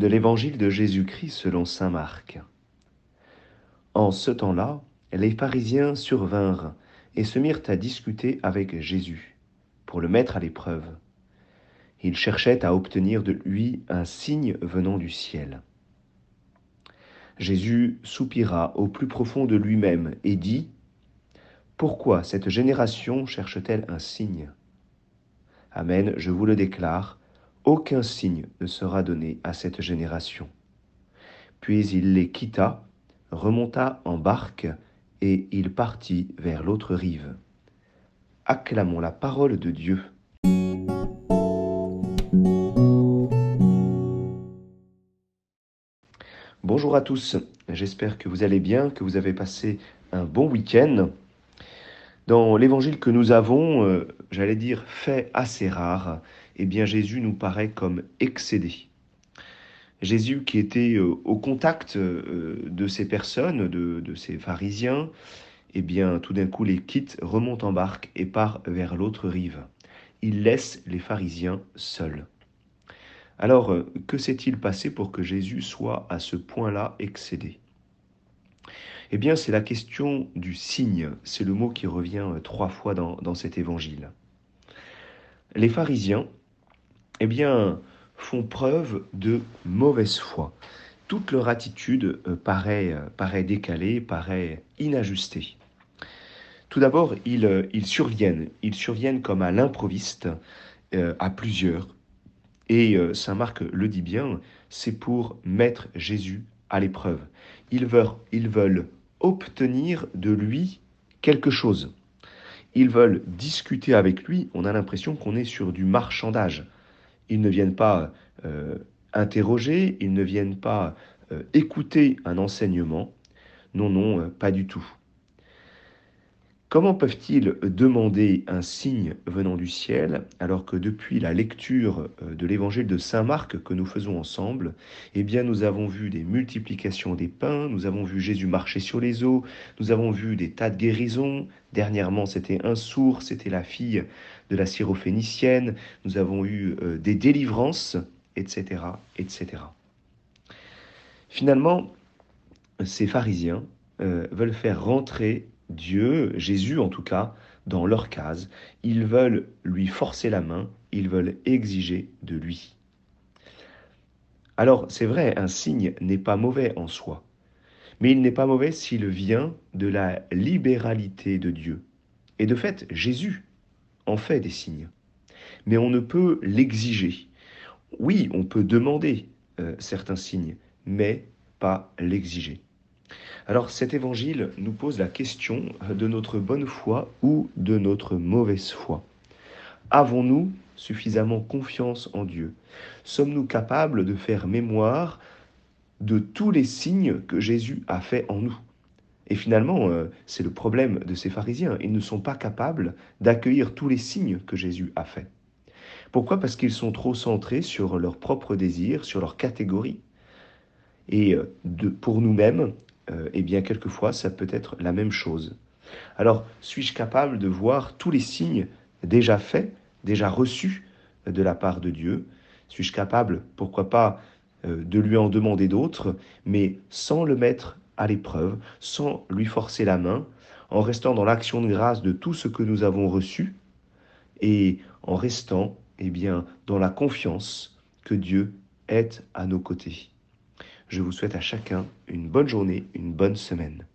de l'évangile de Jésus-Christ selon Saint Marc. En ce temps-là, les pharisiens survinrent et se mirent à discuter avec Jésus pour le mettre à l'épreuve. Ils cherchaient à obtenir de lui un signe venant du ciel. Jésus soupira au plus profond de lui-même et dit, Pourquoi cette génération cherche-t-elle un signe? Amen, je vous le déclare, aucun signe ne sera donné à cette génération. Puis il les quitta, remonta en barque, et il partit vers l'autre rive. Acclamons la parole de Dieu. Bonjour à tous, j'espère que vous allez bien, que vous avez passé un bon week-end. Dans l'évangile que nous avons, euh, j'allais dire fait assez rare, eh bien Jésus nous paraît comme excédé. Jésus qui était euh, au contact euh, de ces personnes, de, ces pharisiens, eh bien tout d'un coup les quitte, remonte en barque et part vers l'autre rive. Il laisse les pharisiens seuls. Alors, que s'est-il passé pour que Jésus soit à ce point-là excédé? Eh bien, c'est la question du signe. C'est le mot qui revient euh, trois fois dans cet évangile. Les pharisiens, eh bien, font preuve de mauvaise foi. Toute leur attitude euh, paraît, euh, paraît décalée, paraît inajustée. Tout d'abord, ils, ils, surviennent. Ils surviennent comme à l'improviste, à plusieurs. Et Saint Marc le dit bien, c'est pour mettre Jésus à l'épreuve. Ils veulent obtenir de lui quelque chose. Ils veulent discuter avec lui, on a l'impression qu'on est sur du marchandage. Ils ne viennent pas euh, interroger, ils ne viennent pas euh, écouter un enseignement. Non, non, euh, pas du tout. Comment peuvent-ils demander un signe venant du ciel alors que depuis la lecture euh, de l'évangile de Saint Marc que nous faisons ensemble, eh bien nous avons vu des multiplications des pains, nous avons vu Jésus marcher sur les eaux, nous avons vu des tas de guérisons, dernièrement c'était un sourd, c'était la fille de la syrophénicienne, nous avons eu euh, des délivrances, etc., etc. Finalement, ces pharisiens euh, veulent faire rentrer Dieu, Jésus en tout cas, dans leur case. Ils veulent lui forcer la main, ils veulent exiger de lui. Alors c'est vrai, un signe n'est pas mauvais en soi, mais il n'est pas mauvais s'il vient de la libéralité de Dieu. Et de fait, Jésus en fait des signes, mais on ne peut l'exiger. Oui, on peut demander euh, certains signes, mais pas l'exiger. Alors cet évangile nous pose la question de notre bonne foi ou de notre mauvaise foi. Avons-nous suffisamment confiance en Dieu? Sommes-nous capables de faire mémoire de tous les signes que Jésus a fait en nous? Et finalement, euh, c'est le problème de ces pharisiens. Ils ne sont pas capables d'accueillir tous les signes que Jésus a fait. Pourquoi? Parce qu'ils sont trop centrés sur leurs propres désirs, sur leurs catégories. Et euh, pour nous-mêmes, eh bien, quelquefois, ça peut être la même chose. Alors, suis-je capable de voir tous les signes déjà faits, déjà reçus de la part de Dieu? Suis-je capable, pourquoi pas, euh, de lui en demander d'autres, mais sans le mettre à l'épreuve, sans lui forcer la main, en restant dans l'action de grâce de tout ce que nous avons reçu et en restant, eh bien, dans la confiance que Dieu est à nos côtés? Je vous souhaite à chacun une bonne journée, une bonne semaine.